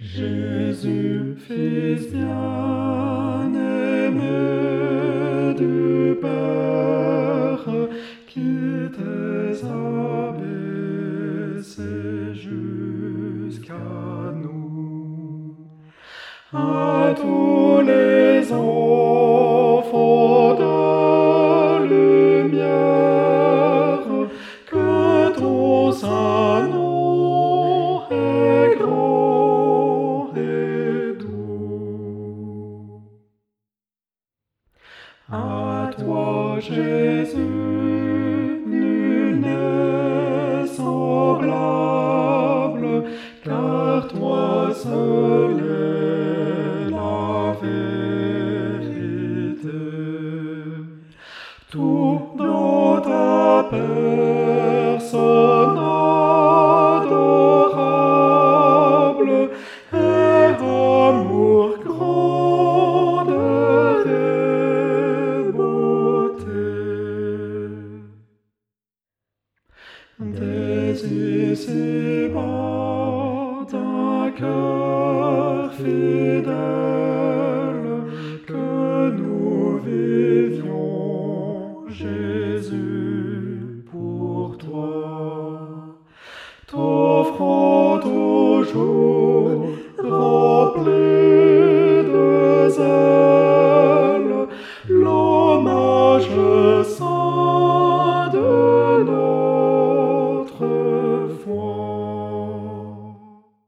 Jésus, Fils bien-aimé du Père, qui t'es abaissé jusqu'à nous. À tous les enfants À toi, Jésus, nul n'est semblable, car toi seul est la vérité. Tout dans ta personne Dès ici-bas, d'un cœur fidèle que nous vivions, Jésus. for.